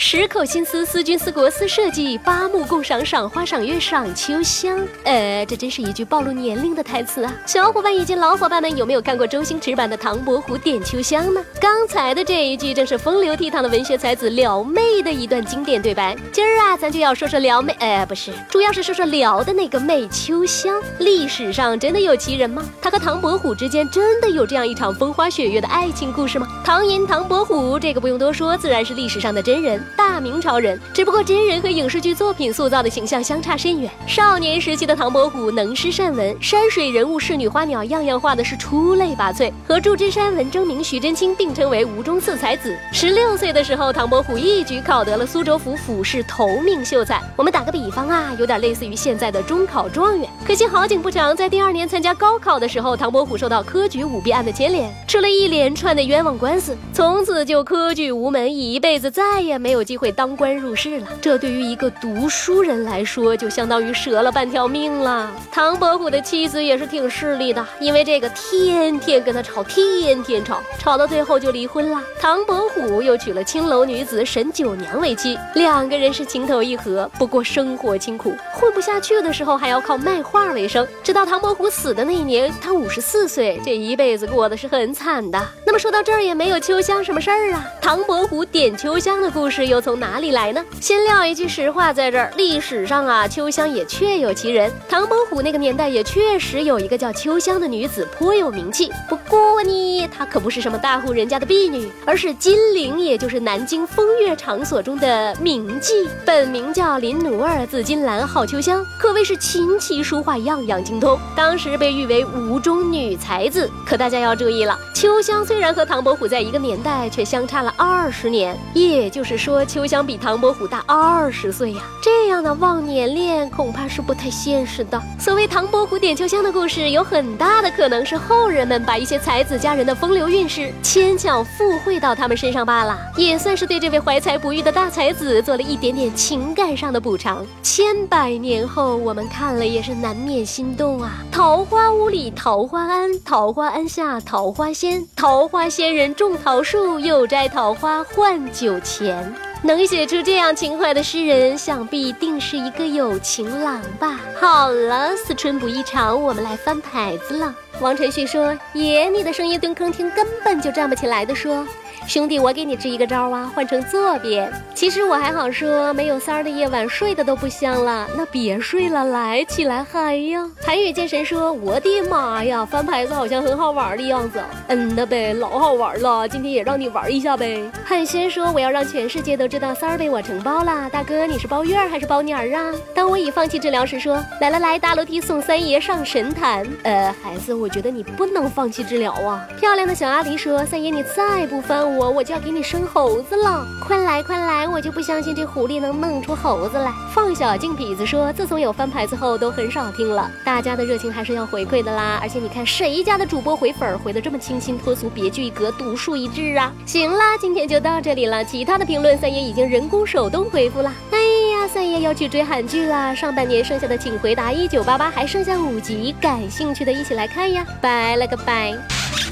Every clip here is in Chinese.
十口心思，思君思国思设计，八目共赏，赏花赏月赏秋香。呃，这真是一句暴露年龄的台词啊！小伙伴以及老伙伴们有没有看过周星驰版的《唐伯虎点秋香》呢？刚才的这一句正是风流倜傥的文学才子撩妹的一段经典对白。今儿啊，咱就要说说撩妹，呃，不是，主要是说说撩的那个媚秋香。历史上真的有其人吗？他和唐伯虎之间真的有这样一场风花雪月的爱情故事吗？唐寅唐伯虎，这个不用多说，自然是历史上的真人。大明朝人，只不过真人和影视剧作品塑造的形象相差甚远。少年时期的唐伯虎能诗善文，山水人物、仕女花鸟，样样画的是出类拔萃，和祝枝山、文征明、徐祯卿并称为吴中四才子。十六岁的时候，唐伯虎一举考得了苏州府府试头名秀才。我们打个比方啊，有点类似于现在的中考状元。可惜好景不长，在第二年参加高考的时候，唐伯虎受到科举舞弊案的牵连，吃了一连串的冤枉官司，从此就科举无门，一辈子再也没有有机会。当官入仕了，这对于一个读书人来说，就相当于折了半条命了。唐伯虎的妻子也是挺势利的，因为这个天天跟他吵，天天吵，吵到最后就离婚了。唐伯虎又娶了青楼女子沈九娘为妻，两个人是情投意合，不过生活清苦，混不下去的时候还要靠卖画为生。直到唐伯虎死的那一年，他五十四岁，这一辈子过得是很惨的。那么说到这儿，也没有秋香什么事儿啊？唐伯虎点秋香的故事又从哪？里来呢？先撂一句实话，在这儿，历史上啊，秋香也确有其人。唐伯虎那个年代也确实有一个叫秋香的女子，颇有名气。不过呢，她可不是什么大户人家的婢女，而是金陵，也就是南京风月场所中的名妓。本名叫林奴儿，字金兰，号秋香，可谓是琴棋书画样样精通。当时被誉为吴中女才子。可大家要注意了，秋香虽然和唐伯虎在一个年代，却相差了二十年。也就是说，秋香。比唐伯虎大二十岁呀，这样的忘年恋恐怕是不太现实的。所谓唐伯虎点秋香的故事，有很大的可能是后人们把一些才子佳人的风流韵事牵强附会到他们身上罢了，也算是对这位怀才不遇的大才子做了一点点情感上的补偿。千百年后，我们看了也是难免心动啊！桃花坞里桃花庵，桃花庵下桃花仙，桃花仙人种桃树，又摘桃花换酒钱。能写出这样情怀的诗人，想必定是一个有情郎吧。好了，思春不异常，我们来翻牌子了。王晨旭说：“爷，你的声音蹲坑听根本就站不起来的。”说。兄弟，我给你支一个招啊，换成坐便。其实我还好说，没有三儿的夜晚睡得都不香了。那别睡了，来起来嗨呀！韩语剑神说：“我的妈呀，翻牌子好像很好玩的样子。”嗯呐呗，老好玩了，今天也让你玩一下呗。汉轩说：“我要让全世界都知道三儿被我承包了。”大哥，你是包月还是包年儿啊？当我已放弃治疗时，说：“来来来，大楼梯送三爷上神坛。”呃，孩子，我觉得你不能放弃治疗啊。漂亮的小阿狸说：“三爷，你再不翻我。”我就要给你生猴子了，快来快来！我就不相信这狐狸能弄出猴子来。放小镜痞子说，自从有翻牌子后，都很少听了。大家的热情还是要回馈的啦。而且你看，谁家的主播回粉回的这么清新脱俗、别具一格、独树一帜啊？行啦，今天就到这里了。其他的评论，三爷已经人工手动回复了。哎呀，三爷要去追韩剧啦！上半年剩下的，请回答一九八八，还剩下五集，感兴趣的一起来看呀！拜了个拜。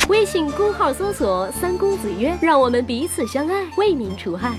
微信公号搜索“三公子曰”，让我们彼此相爱，为民除害。